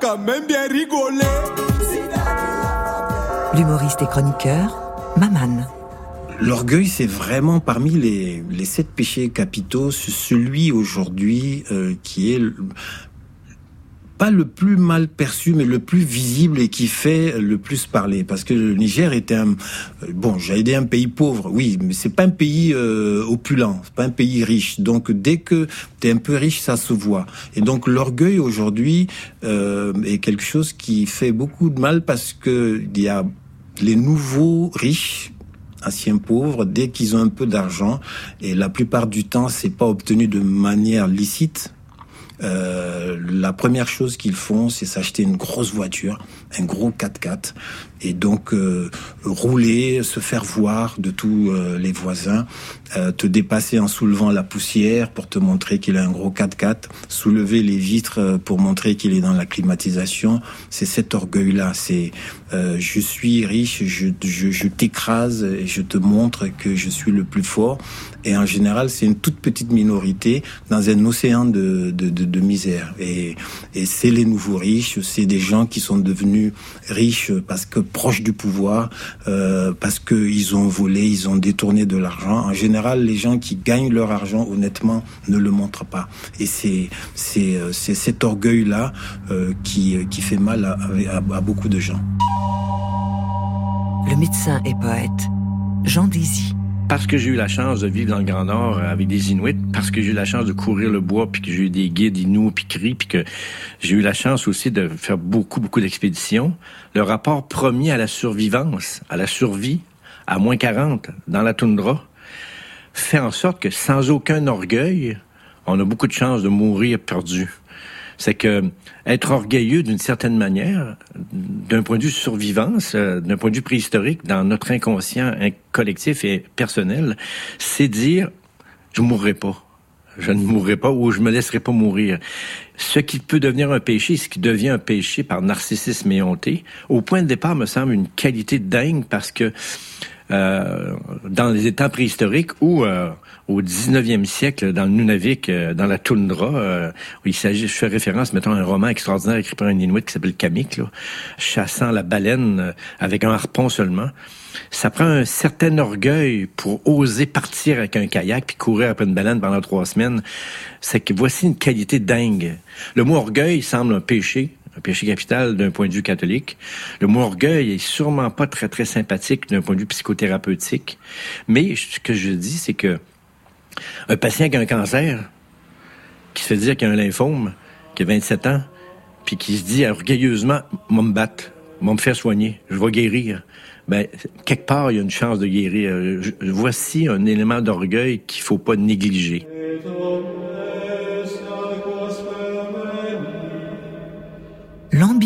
Speaker 28: quand même bien rigolé.
Speaker 1: L'humoriste et chroniqueur, Maman.
Speaker 31: L'orgueil, c'est vraiment parmi les, les sept péchés capitaux, celui aujourd'hui euh, qui est le- pas le plus mal perçu, mais le plus visible et qui fait le plus parler. Parce que le Niger était un, euh, bon, j'allais dire un pays pauvre, oui, mais c'est pas un pays euh, opulent, c'est pas un pays riche. Donc dès que tu es un peu riche, ça se voit. Et donc l'orgueil aujourd'hui euh, est quelque chose qui fait beaucoup de mal parce que il y a les nouveaux riches anciens pauvres, dès qu'ils ont un peu d'argent, et la plupart du temps, c'est pas obtenu de manière licite. Euh, la première chose qu'ils font, c'est s'acheter une grosse voiture, un gros 4x4, et donc euh, rouler, se faire voir de tous euh, les voisins, euh, te dépasser en soulevant la poussière pour te montrer qu'il a un gros 4x4, soulever les vitres euh, pour montrer qu'il est dans la climatisation. C'est cet orgueil-là. C'est euh, je suis riche, je, je, je t'écrase et je te montre que je suis le plus fort. Et en général, c'est une toute petite minorité dans un océan de, de, de, misère. Et, et c'est les nouveaux riches, c'est des gens qui sont devenus riches parce que proches du pouvoir, euh, parce qu'ils ont volé, ils ont détourné de l'argent. En général, les gens qui gagnent leur argent honnêtement ne le montrent pas. Et c'est c'est euh, c'est cet orgueil là euh, qui qui fait mal à, à, à beaucoup de gens.
Speaker 1: Le médecin et poète, Jean Désy.
Speaker 32: Parce que j'ai eu la chance de vivre dans le Grand Nord avec des Inuits, parce que j'ai eu la chance de courir le bois, puis que j'ai eu des guides Inuits, puis cris, puis que j'ai eu la chance aussi de faire beaucoup, beaucoup d'expéditions, le rapport premier à la survivance, à la survie, à moins 40, dans la toundra, fait en sorte que sans aucun orgueil, on a beaucoup de chances de mourir perdu.
Speaker 31: C'est que être orgueilleux d'une certaine manière, d'un point de vue survivance, euh, d'un point de vue préhistorique, dans notre inconscient collectif et personnel, c'est dire je mourrai pas. Je ne mourrai pas ou je me laisserai pas mourir. Ce qui peut devenir un péché, ce qui devient un péché par narcissisme et honté, au point de départ me semble une qualité dingue parce que euh, dans les états préhistoriques ou euh, au 19e siècle, dans le Nunavik, euh, dans la toundra, où il s'agit, je fais référence, mettons, à un roman extraordinaire écrit par un Inuit qui s'appelle Kamik, chassant la baleine avec un harpon seulement. Ça prend un certain orgueil pour oser partir avec un kayak puis courir après une baleine pendant trois semaines. C'est que voici une qualité dingue. Le mot orgueil semble un péché, péché capital d'un point de vue catholique. Le mot orgueil est sûrement pas très très sympathique d'un point de vue psychothérapeutique. Mais ce que je dis, c'est que un patient qui a un cancer, qui se fait dire qu'il a un lymphome, qui a 27 ans, puis qui se dit orgueilleusement, moi me battre, moi me faire soigner, je vais guérir. Ben, quelque part, il y a une chance de guérir. Voici un élément d'orgueil qu'il faut pas négliger.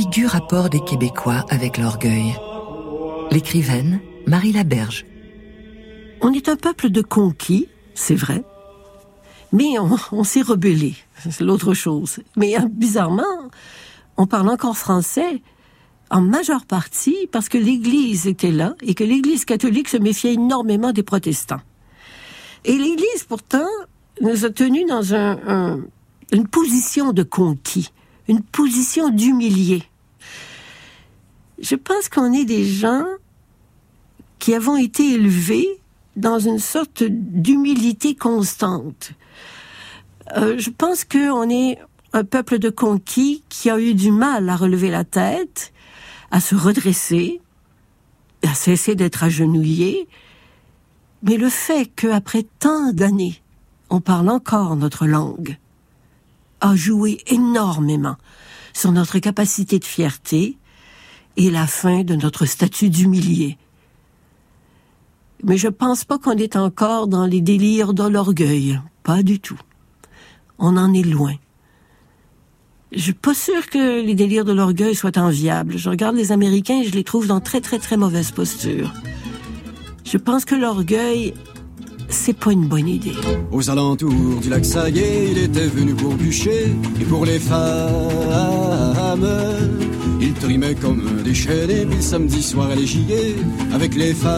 Speaker 1: L'ambigu rapport des Québécois avec l'orgueil. L'écrivaine Marie Laberge.
Speaker 30: On est un peuple de conquis, c'est vrai, mais on, s'est rebellé, c'est l'autre chose. Mais euh, bizarrement, on parle encore français en majeure partie parce que l'Église était là et que l'Église catholique se méfiait énormément des protestants. Et l'Église, pourtant, nous a tenus dans un- un- une position de conquis, une position d'humilié. Je pense qu'on est des gens qui avons été élevés dans une sorte d'humilité constante. Euh, je pense qu'on est un peuple de conquis qui a eu du mal à relever la tête, à se redresser, à cesser d'être agenouillé. Mais le fait qu'après tant d'années, on parle encore notre langue, a joué énormément sur notre capacité de fierté et la fin de notre statut d'humilié. Mais je pense pas qu'on est encore dans les délires de l'orgueil. Pas du tout. On en est loin. Je suis pas sûr que les délires de l'orgueil soient enviables. Je regarde les Américains et je les trouve dans très très très mauvaise posture. Je pense que l'orgueil, c'est pas une bonne idée.
Speaker 33: Aux alentours du lac Saguet, il était venu pour bûcher et pour les femmes. Il trimait comme un déchaîné, puis le samedi soir à gier avec les femmes.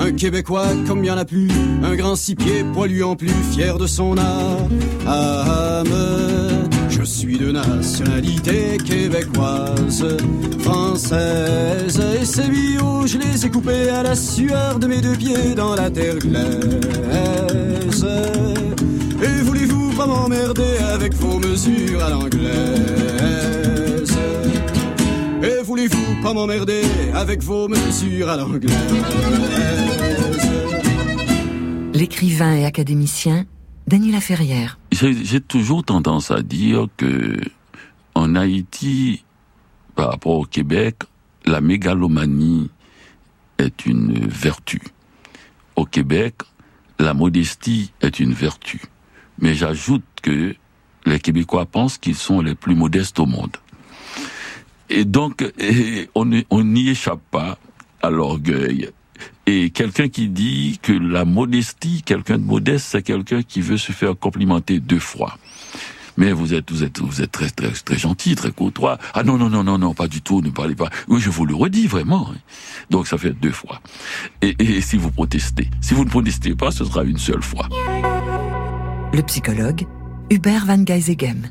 Speaker 33: Un Québécois comme y en a plus, un grand six pieds poilu en plus, fier de son âme. Je suis de nationalité québécoise, française, et ces billots, je les ai coupés à la sueur de mes deux pieds dans la terre glaise. Et voulez-vous pas m'emmerder avec vos mesures à l'anglaise Et voulez-vous pas m'emmerder avec vos mesures à l'anglaise?
Speaker 1: L'écrivain et académicien Dany Laferrière.
Speaker 34: J'ai j'ai toujours tendance à dire que en Haïti, par rapport au Québec, la mégalomanie est une vertu. Au Québec, la modestie est une vertu. Mais j'ajoute que les Québécois pensent qu'ils sont les plus modestes au monde. Et donc, [LAUGHS] on n'y on n'y échappe pas à l'orgueil. Et quelqu'un qui dit que la modestie, quelqu'un de modeste, c'est quelqu'un qui veut se faire complimenter deux fois. Mais vous êtes, vous êtes, vous êtes très, très, très gentil, très courtois. Ah non, non, non, non, non, pas du tout, ne parlez pas. Oui, je vous le redis vraiment. hein. Donc ça fait deux fois. Et, et si vous protestez, si vous ne protestez pas, ce sera une seule fois.
Speaker 1: Le psychologue Hubert Van Geisegem.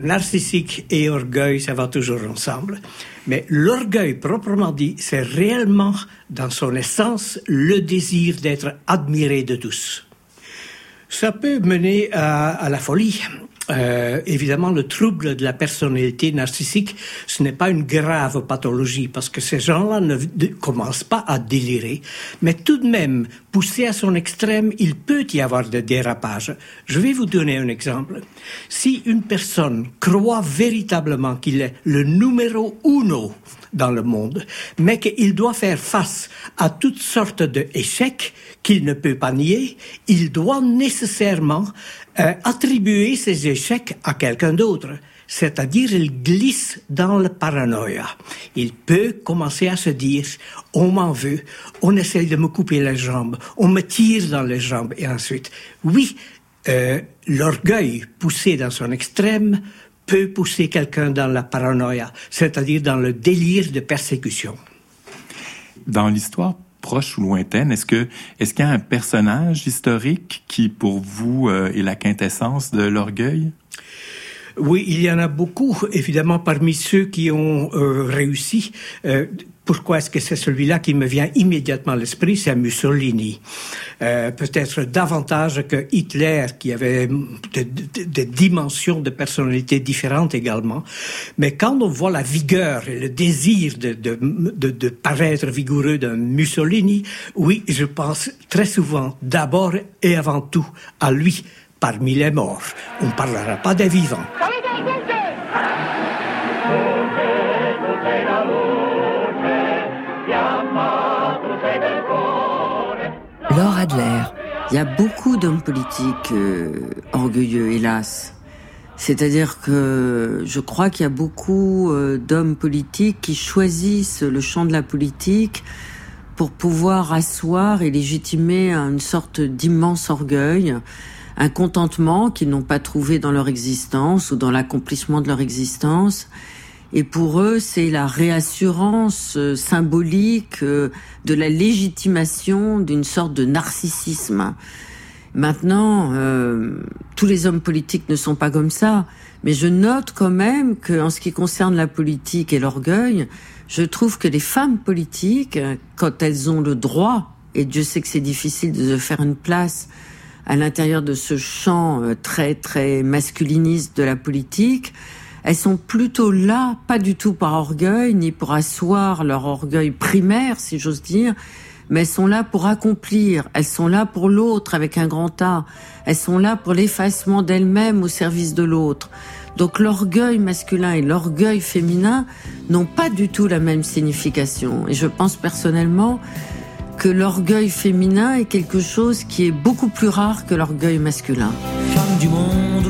Speaker 35: Narcissique et orgueil, ça va toujours ensemble. Mais l'orgueil, proprement dit, c'est réellement, dans son essence, le désir d'être admiré de tous. Ça peut mener à, à la folie. Euh, évidemment, le trouble de la personnalité narcissique, ce n'est pas une grave pathologie parce que ces gens-là ne commencent pas à délirer, mais tout de même, poussé à son extrême, il peut y avoir des dérapages. Je vais vous donner un exemple. Si une personne croit véritablement qu'il est le numéro uno dans le monde, mais qu'il doit faire face à toutes sortes d'échecs qu'il ne peut pas nier, il doit nécessairement euh, attribuer ses échecs à quelqu'un d'autre. C'est-à-dire, il glisse dans le paranoïa. Il peut commencer à se dire, on m'en veut, on essaye de me couper les jambes, on me tire dans les jambes, et ensuite. Oui, euh, l'orgueil poussé dans son extrême peut pousser quelqu'un dans la paranoïa, c'est-à-dire dans le délire de persécution.
Speaker 20: Dans l'histoire proche ou lointaine, est-ce que est-ce qu'il y a un personnage historique qui pour vous euh, est la quintessence de l'orgueil?
Speaker 35: Oui, il y en a beaucoup, évidemment, parmi ceux qui ont euh, réussi. Euh, pourquoi est-ce que c'est celui-là qui me vient immédiatement à l'esprit? C'est Mussolini. Euh, Peut-être davantage que Hitler, qui avait des dimensions de personnalité différentes également. Mais quand on voit la vigueur et le désir de, de, paraître vigoureux d'un Mussolini, oui, je pense très souvent d'abord et avant tout à lui parmi les morts. On ne parlera pas des vivants.
Speaker 36: Il y a beaucoup d'hommes politiques euh, orgueilleux, hélas. C'est-à-dire que je crois qu'il y a beaucoup euh, d'hommes politiques qui choisissent le champ de la politique pour pouvoir asseoir et légitimer une sorte d'immense orgueil, un contentement qu'ils n'ont pas trouvé dans leur existence ou dans l'accomplissement de leur existence. Et pour eux, c'est la réassurance euh, symbolique euh, de la légitimation d'une sorte de narcissisme. Maintenant, euh, tous les hommes politiques ne sont pas comme ça, mais je note quand même que, en ce qui concerne la politique et l'orgueil, je trouve que les femmes politiques, quand elles ont le droit, et Dieu sait que c'est difficile de se faire une place à l'intérieur de ce champ très très masculiniste de la politique, elles sont plutôt là, pas du tout par orgueil, ni pour asseoir leur orgueil primaire, si j'ose dire, mais elles sont là pour accomplir, elles sont là pour l'autre avec un grand A, elles sont là pour l'effacement d'elles-mêmes au service de l'autre. Donc l'orgueil masculin et l'orgueil féminin n'ont pas du tout la même signification. Et je pense personnellement que l'orgueil féminin est quelque chose qui est beaucoup plus rare que l'orgueil masculin.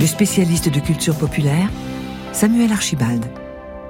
Speaker 1: Le spécialiste de culture populaire, Samuel Archibald.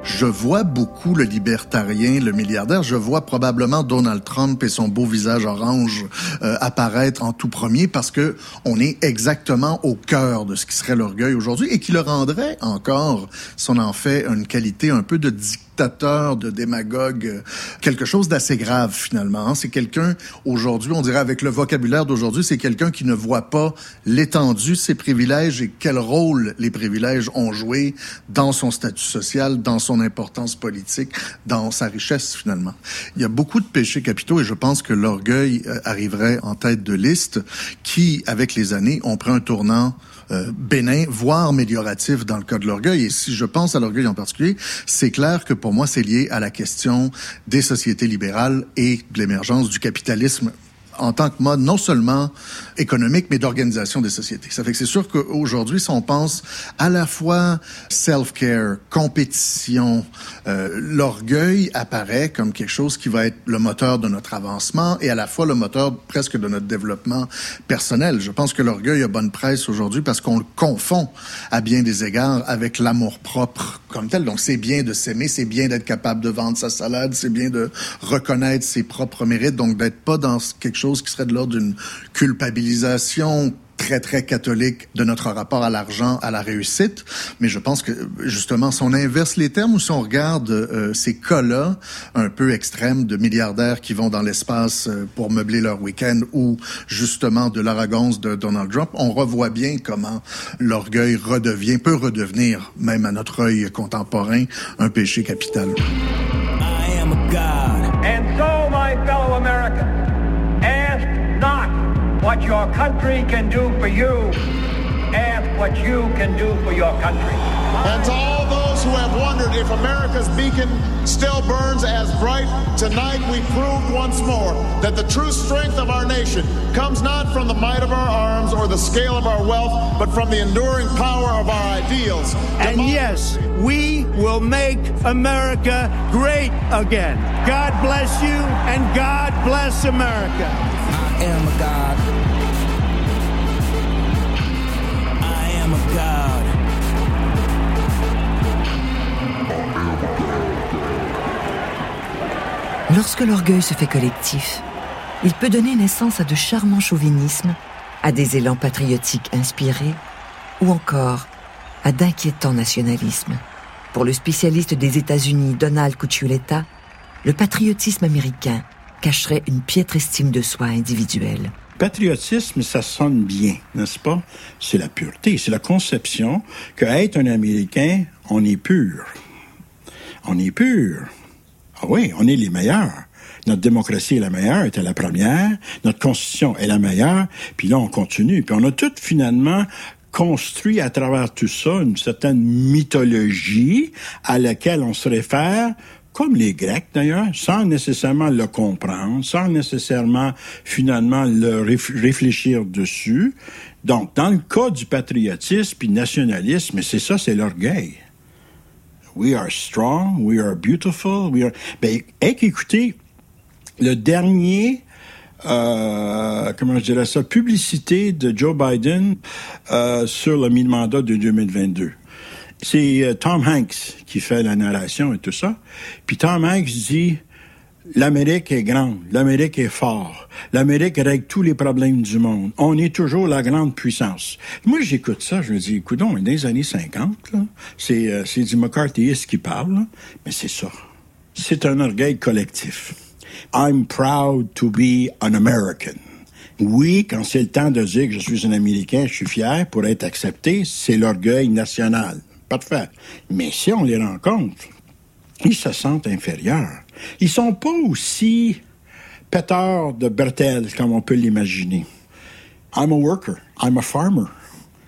Speaker 37: Je vois beaucoup le libertarien, le milliardaire. Je vois probablement Donald Trump et son beau visage orange euh, apparaître en tout premier parce que on est exactement au cœur de ce qui serait l'orgueil aujourd'hui et qui le rendrait encore, si on en fait une qualité un peu de de démagogue, quelque chose d'assez grave finalement. hein. C'est quelqu'un aujourd'hui, on dirait avec le vocabulaire d'aujourd'hui, c'est quelqu'un qui ne voit pas l'étendue de ses privilèges et quel rôle les privilèges ont joué dans son statut social, dans son importance politique, dans sa richesse finalement. Il y a beaucoup de péchés capitaux et je pense que l'orgueil euh, arriverait en tête de liste qui, avec les années, ont pris un tournant euh, bénin, voire amélioratif dans le cas de l'orgueil. Et si je pense à l'orgueil en particulier, c'est clair que pour moi, c'est lié à la question des sociétés libérales et de l'émergence du capitalisme en tant que mode non seulement économique, mais d'organisation des sociétés. Ça fait que c'est sûr qu'aujourd'hui, si on pense à la fois self-care, compétition, euh, l'orgueil apparaît comme quelque chose qui va être le moteur de notre avancement et à la fois le moteur presque de notre développement personnel. Je pense que l'orgueil a bonne presse aujourd'hui parce qu'on le confond à bien des égards avec l'amour propre comme tel. Donc c'est bien de s'aimer, c'est bien d'être capable de vendre sa salade, c'est bien de reconnaître ses propres mérites, donc d'être pas dans quelque chose qui serait de l'ordre d'une culpabilisation très, très catholique de notre rapport à l'argent, à la réussite. Mais je pense que, justement, si on inverse les termes ou si on regarde euh, ces cas-là un peu extrêmes de milliardaires qui vont dans l'espace euh, pour meubler leur week-end ou, justement, de l'arrogance de Donald Trump, on revoit bien comment l'orgueil redevient, peut redevenir, même à notre œil contemporain, un péché capital.
Speaker 25: I am a God.
Speaker 38: What your country can do for you. Ask what you can do for your country.
Speaker 39: And to all those who have wondered if America's beacon still burns as bright, tonight we proved once more that the true strength of our nation comes not from the might of our arms or the scale of our wealth, but from the enduring power of our ideals.
Speaker 38: And yes, we will make America great again. God bless you and God bless America.
Speaker 28: I am a God.
Speaker 1: Lorsque l'orgueil se fait collectif, il peut donner naissance à de charmants chauvinismes, à des élans patriotiques inspirés, ou encore à d'inquiétants nationalismes. Pour le spécialiste des États-Unis Donald Cuccioletta, le patriotisme américain cacherait une piètre estime de soi individuelle.
Speaker 40: Patriotisme, ça sonne bien, n'est-ce pas? C'est la pureté, c'est la conception qu'être un Américain, on est pur. On est pur. Ah oui, on est les meilleurs. Notre démocratie est la meilleure, était la première. Notre constitution est la meilleure. Puis là, on continue. Puis on a tout finalement construit à travers tout ça une certaine mythologie à laquelle on se réfère comme les Grecs d'ailleurs, sans nécessairement le comprendre, sans nécessairement finalement le réfléchir dessus. Donc, dans le cas du patriotisme puis nationalisme, c'est ça, c'est l'orgueil. We are strong, we are beautiful, we are. Ben, écoutez, le dernier, euh, comment je dirais ça, publicité de Joe Biden euh, sur le mi-mandat de 2022 c'est euh, Tom Hanks qui fait la narration et tout ça. Puis Tom Hanks dit L'Amérique est grande, l'Amérique est fort, l'Amérique règle tous les problèmes du monde. On est toujours la grande puissance. Moi, j'écoute ça, je me dis, écoute, on est dans les années 50, c'est euh, du qui parle, mais c'est ça. C'est un orgueil collectif. I'm proud to be an American. Oui, quand c'est le temps de dire que je suis un Américain, je suis fier pour être accepté, c'est l'orgueil national pas de fait. Mais si on les rencontre, ils se sentent inférieurs. Ils sont pas aussi pétards de Bertel comme on peut l'imaginer. I'm a worker. I'm a farmer.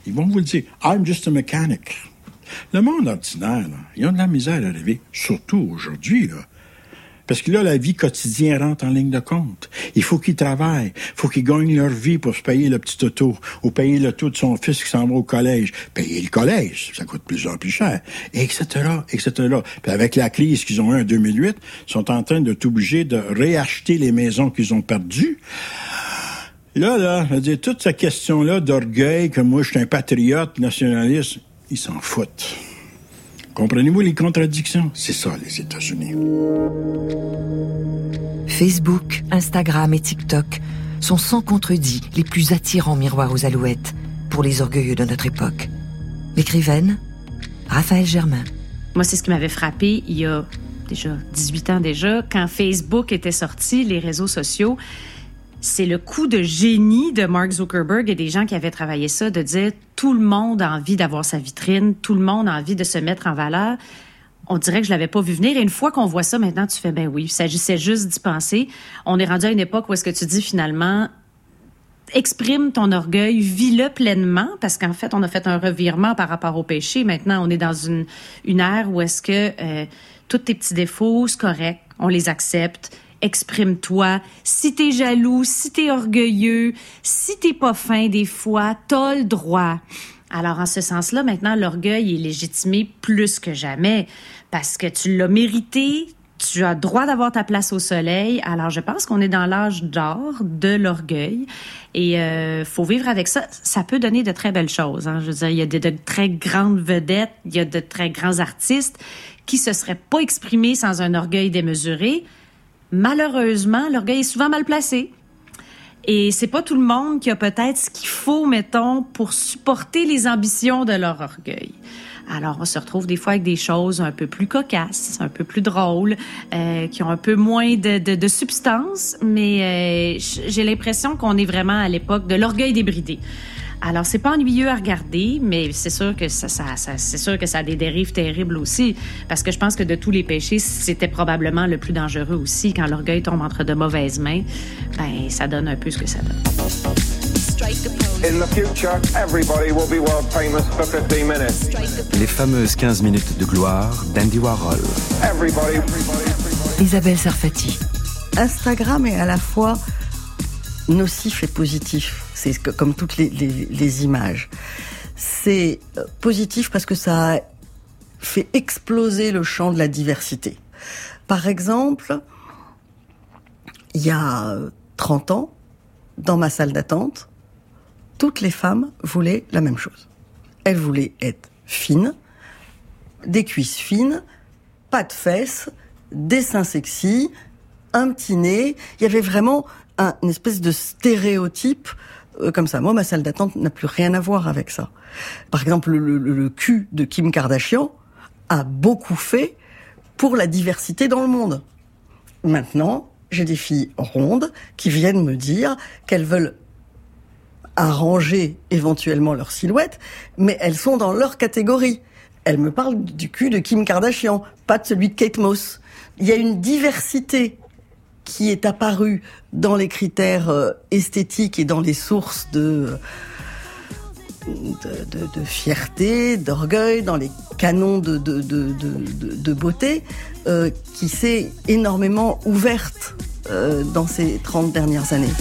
Speaker 40: Ils vont vous le dire. I'm just a mechanic. Le monde ordinaire, là, ils ont de la misère à rêver, surtout aujourd'hui. Là. Parce que là, la vie quotidienne rentre en ligne de compte. Il faut qu'ils travaillent. Il faut qu'ils gagnent leur vie pour se payer le petit auto ou payer le taux de son fils qui s'en va au collège. Payer le collège, ça coûte plus en plus cher, etc., etc. Puis avec la crise qu'ils ont eue en 2008, ils sont en train de t'obliger de réacheter les maisons qu'ils ont perdues. Là, là, je dire, toute cette question-là d'orgueil, que moi, je suis un patriote nationaliste, ils s'en foutent. Comprenez-vous les contradictions? C'est ça, les États-Unis.
Speaker 1: Facebook, Instagram et TikTok sont sans contredit les plus attirants miroirs aux alouettes pour les orgueilleux de notre époque. L'écrivaine, Raphaël Germain.
Speaker 41: Moi, c'est ce qui m'avait frappé il y a déjà 18 ans déjà, quand Facebook était sorti, les réseaux sociaux c'est le coup de génie de Mark Zuckerberg et des gens qui avaient travaillé ça, de dire tout le monde a envie d'avoir sa vitrine, tout le monde a envie de se mettre en valeur. On dirait que je l'avais pas vu venir. Et une fois qu'on voit ça, maintenant, tu fais, ben oui, il s'agissait juste d'y penser. On est rendu à une époque où est-ce que tu dis finalement, exprime ton orgueil, vis-le pleinement, parce qu'en fait, on a fait un revirement par rapport au péché. Maintenant, on est dans une, une ère où est-ce que euh, tous tes petits défauts, c'est correct, on les accepte exprime-toi. Si t'es jaloux, si t'es orgueilleux, si t'es pas fin des fois, t'as le droit. Alors, en ce sens-là, maintenant, l'orgueil est légitimé plus que jamais parce que tu l'as mérité, tu as droit d'avoir ta place au soleil. Alors, je pense qu'on est dans l'âge d'or de l'orgueil et euh, faut vivre avec ça. Ça peut donner de très belles choses. Hein. Je veux dire, il y a de, de, très grandes vedettes, il y a de très grands artistes qui se seraient pas exprimés sans un orgueil démesuré malheureusement, l'orgueil est souvent mal placé. Et c'est pas tout le monde qui a peut-être ce qu'il faut, mettons, pour supporter les ambitions de leur orgueil. Alors, on se retrouve des fois avec des choses un peu plus cocasses, un peu plus drôles, euh, qui ont un peu moins de, de, substance, mais euh, j'ai l'impression qu'on est vraiment à l'époque de l'orgueil débridé. Alors, c'est pas ennuyeux à regarder, mais c'est sûr que ça, ça, ça c'est sûr que ça a des dérives terribles aussi, parce que je pense que de tous les péchés, c'était probablement le plus dangereux aussi. Quand l'orgueil tombe entre de mauvaises mains, ben, ça donne un peu ce que ça donne.
Speaker 39: In the future, everybody will be world famous for 15 minutes.
Speaker 31: Les fameuses 15 minutes de gloire d'Andy Warhol.
Speaker 39: Everybody.
Speaker 1: Isabelle Sarfati.
Speaker 24: Instagram est à la fois nocif et positif. C'est comme toutes les, images. C'est euh, positif parce que ça fait exploser le champ de la diversité. Par exemple, il y a euh, 30 ans, dans ma salle d'attente, toutes les femmes voulaient la même chose. Elles voulaient être fines, des cuisses fines, pas de fesses, des seins sexy, un petit nez. Il y avait vraiment un- espèce de stéréotype euh, comme ça. Moi, ma salle d'attente n'a plus rien à voir avec ça. Par exemple, le, le- le cul de Kim Kardashian a beaucoup fait pour la diversité dans le monde. Maintenant, j'ai des filles rondes qui viennent me dire qu'elles veulent arranger éventuellement leur silhouette, mais elles sont dans leur catégorie. Elles me parlent du cul de Kim Kardashian, pas de celui de Kate Moss. Il y a une diversité qui est apparue dans les critères euh, esthétiques et dans les sources de, de, fierté, d'orgueil, dans les canons de- de beauté, euh, qui s'est énormément ouverte euh, dans ces 30 dernières années.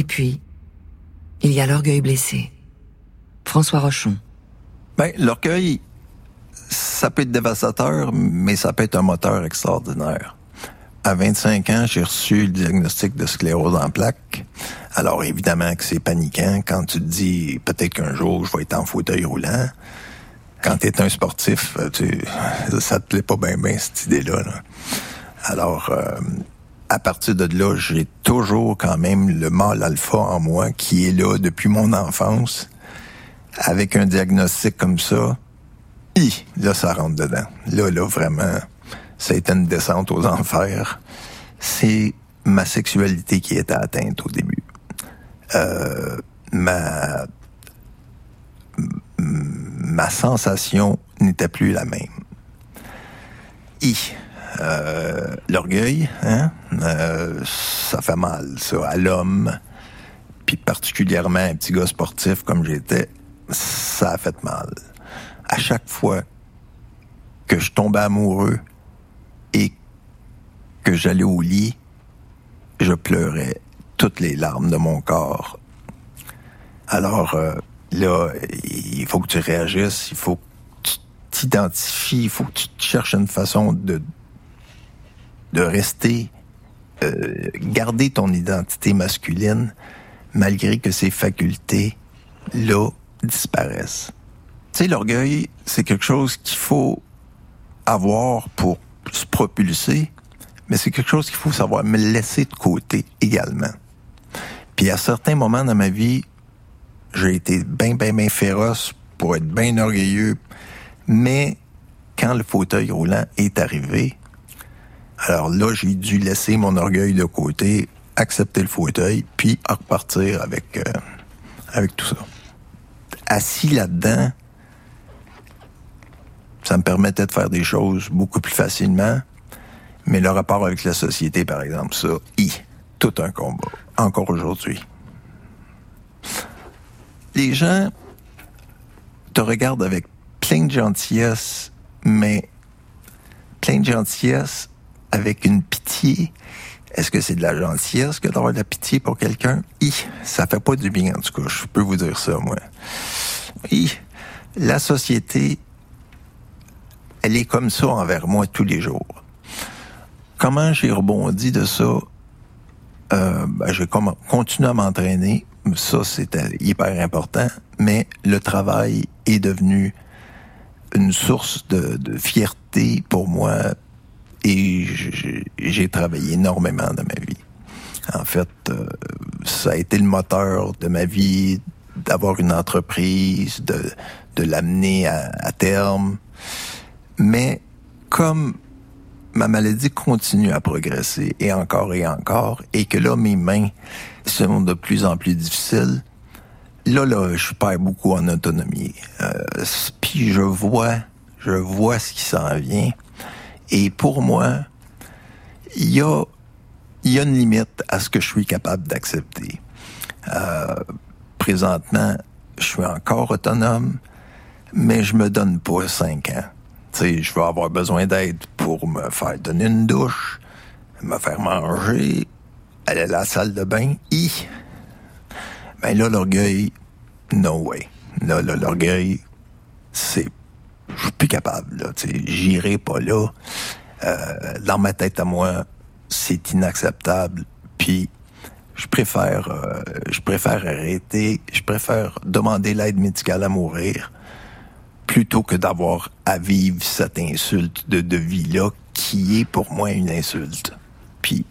Speaker 1: Et puis, il y a l'orgueil blessé. François Rochon.
Speaker 42: Ben, l'orgueil, ça peut être dévastateur, mais ça peut être un moteur extraordinaire. À 25 ans, j'ai reçu le diagnostic de sclérose en plaques. Alors, évidemment que c'est paniquant quand tu te dis peut-être qu'un jour, je vais être en fauteuil roulant. Quand tu es un sportif, euh, tu, ça te plaît pas bien, bien cette idée-là. là. Alors, euh, à partir de là, j'ai toujours quand même le mâle alpha en moi qui est là depuis mon enfance. Avec un diagnostic comme ça, hi, là, ça rentre dedans. Là, là, vraiment, ça a été une descente aux enfers. C'est ma sexualité qui était atteinte au début. Euh, ma ma sensation n'était plus la même. I, euh, l'orgueil, hein, euh, ça fait mal, ça, à l'homme, puis particulièrement un petit gars sportif comme j'étais, ça a fait mal. À chaque fois que je tombais amoureux et que j'allais au lit, je pleurais toutes les larmes de mon corps. Alors euh, là, il faut que tu réagisses, il faut que tu t'identifies, il faut que tu cherches une façon de de rester, euh, garder ton identité masculine malgré que ses facultés là disparaissent. Tu sais, l'orgueil, c'est quelque chose qu'il faut avoir pour se propulser, mais c'est quelque chose qu'il faut savoir me laisser de côté également. Puis à certains moments dans ma vie, j'ai été bien, bien, bien féroce pour être bien orgueilleux, mais quand le fauteuil roulant est arrivé, alors là, j'ai dû laisser mon orgueil de côté, accepter le fauteuil, puis repartir avec, euh, avec tout ça. Assis là-dedans, ça me permettait de faire des choses beaucoup plus facilement, mais le rapport avec la société, par exemple, ça, hi, tout un combat, encore aujourd'hui. Les gens te regardent avec plein de gentillesse, mais plein de gentillesse avec une pitié. Est-ce que c'est de la gentillesse que d'avoir de la pitié pour quelqu'un? Hi, ça fait pas du bien, en tout cas, je peux vous dire ça, moi. Hi, la société, elle est comme ça envers moi tous les jours. Comment j'ai rebondi de ça? Euh, ben, j'ai comme continué à m'entraîner. Ça, c'était hyper important. Mais le travail est devenu une source de fierté pour moi et j'ai travaillé énormément dans ma vie. En fait, euh, ça a été le moteur de ma vie d'avoir une entreprise, de, de l'amener à, à terme. Mais comme ma maladie continue à progresser et encore et encore, et que là, mes mains sont de plus en plus difficiles, là, là, je perds beaucoup en autonomie. Euh, puis je vois, je vois ce qui s'en vient. Et pour moi, il y a, une limite à ce que je suis capable d'accepter. Euh, présentement, je suis encore autonome, mais je me donne pas cinq ans. Sais, je vais avoir besoin d'aide pour me faire donner une douche, me faire manger, aller à la salle de bain. I. Ben là, l'orgueil, no way. Là l'orgueil, c'est... Je suis plus capable, là. J'irai pas là. Euh, dans ma tête à moi, c'est inacceptable. Puis, je préfère, euh, je préfère arrêter, je préfère demander l'aide médicale à mourir plutôt que d'avoir à vivre cette insulte de, de vie-là qui est pour moi une insulte. Puis,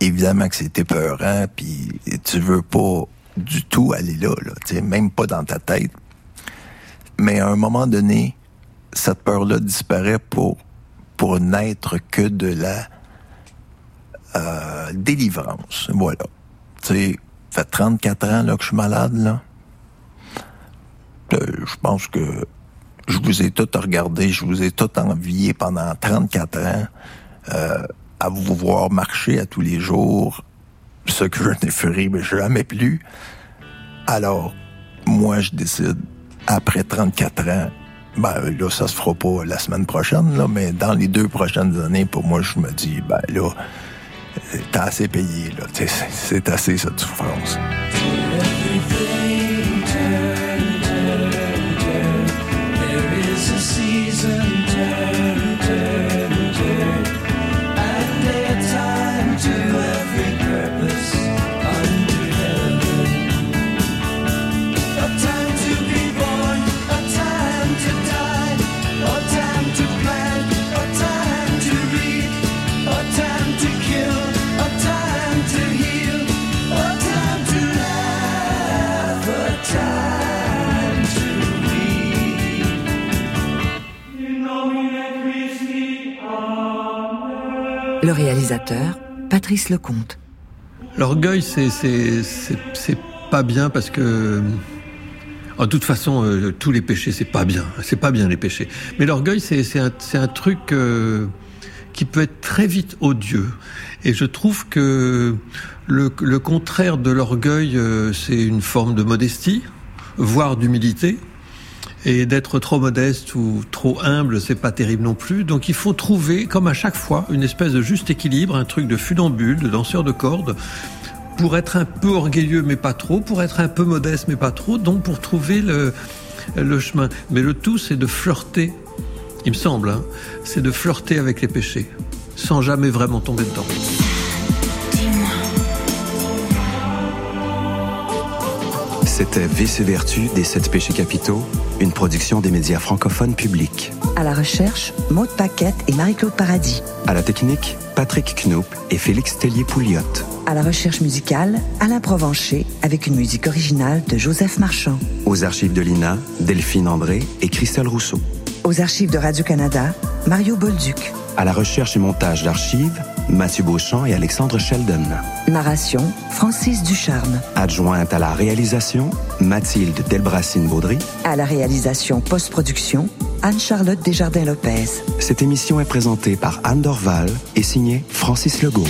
Speaker 42: évidemment que c'est épeurant, puis tu veux pas du tout aller là, là même pas dans ta tête. Mais à un moment donné, cette peur-là disparaît pour, pour n'être que de la euh, délivrance. Voilà. Tu sais, fait 34 ans là, que je suis malade, là. Euh, je pense que je vous ai tout regardé, je vous ai tout envié pendant 34 ans euh, à vous voir marcher à tous les jours, ce que je ne ferai jamais plus. Alors, moi, je décide, après 34 ans, ben là, ça se fera pas la semaine prochaine, là, mais dans les deux prochaines années, pour moi, je me dis, ben là, t'as assez payé, là. C'est assez cette souffrance.
Speaker 1: Le réalisateur, Patrice Lecomte.
Speaker 5: L'orgueil, c'est, c'est, pas bien parce que. En toute façon, euh, tous les péchés, c'est pas bien. C'est pas bien les péchés. Mais l'orgueil, c'est, un, un truc euh, qui peut être très vite odieux. Et je trouve que le, contraire de l'orgueil, euh, c'est une forme de modestie, voire d'humilité. Et d'être trop modeste ou trop humble, c'est pas terrible non plus. Donc il faut trouver, comme à chaque fois, une espèce de juste équilibre, un truc de funambule, de danseur de cordes, pour être un peu orgueilleux mais pas trop, pour être un peu modeste mais pas trop, donc pour trouver le, chemin. Mais le tout, c'est de flirter, il me semble, hein, c'est de flirter avec les péchés, sans jamais vraiment tomber dedans.
Speaker 31: C'était Vice et Vertu des sept péchés capitaux, une production des médias francophones publics.
Speaker 1: À la recherche, Maude Paquette et Marie-Claude Paradis.
Speaker 31: À la technique, Patrick Knoop et Félix Tellier-Pouliot.
Speaker 1: À la recherche musicale, Alain Provencher avec une musique originale de Joseph Marchand.
Speaker 31: Aux archives de l'INA, Delphine André et Christelle Rousseau.
Speaker 1: Aux archives de Radio-Canada, Mario Bolduc.
Speaker 31: À la recherche et montage d'archives, Mathieu Beauchamp et Alexandre Sheldon.
Speaker 1: Narration, Francis Ducharme.
Speaker 31: Adjointe à la réalisation, Mathilde Delbracine-Baudry.
Speaker 1: À la réalisation post-production, Anne-Charlotte Desjardins-Lopez.
Speaker 31: Cette émission est présentée par Anne Dorval et signée Francis Legault.